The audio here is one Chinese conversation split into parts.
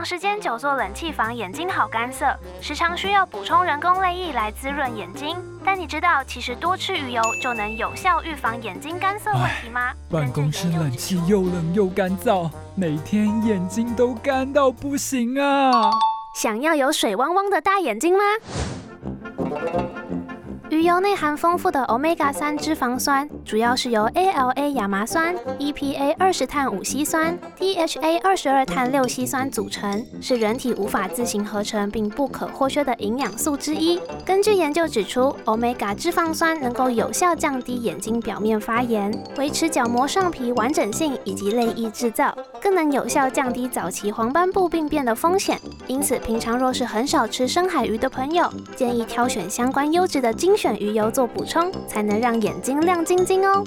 长时间久坐冷气房，眼睛好干涩，时常需要补充人工泪液来滋润眼睛。但你知道，其实多吃鱼油就能有效预防眼睛干涩问题吗？办公室冷气又冷又干燥，每天眼睛都干到不行啊！想要有水汪汪的大眼睛吗？鱼油内含丰富的 omega 三脂肪酸，主要是由 ALA 亚麻酸、EPA 二十碳五烯酸、DHA 二十二碳六烯酸组成，是人体无法自行合成并不可或缺的营养素之一。根据研究指出，omega 脂肪酸能够有效降低眼睛表面发炎，维持角膜上皮完整性以及泪液制造，更能有效降低早期黄斑部病变的风险。因此，平常若是很少吃深海鱼的朋友，建议挑选相关优质的精选鱼油做补充，才能让眼睛亮晶晶哦。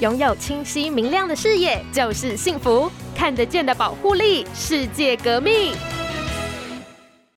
拥有清晰明亮的视野就是幸福，看得见的保护力，世界革命。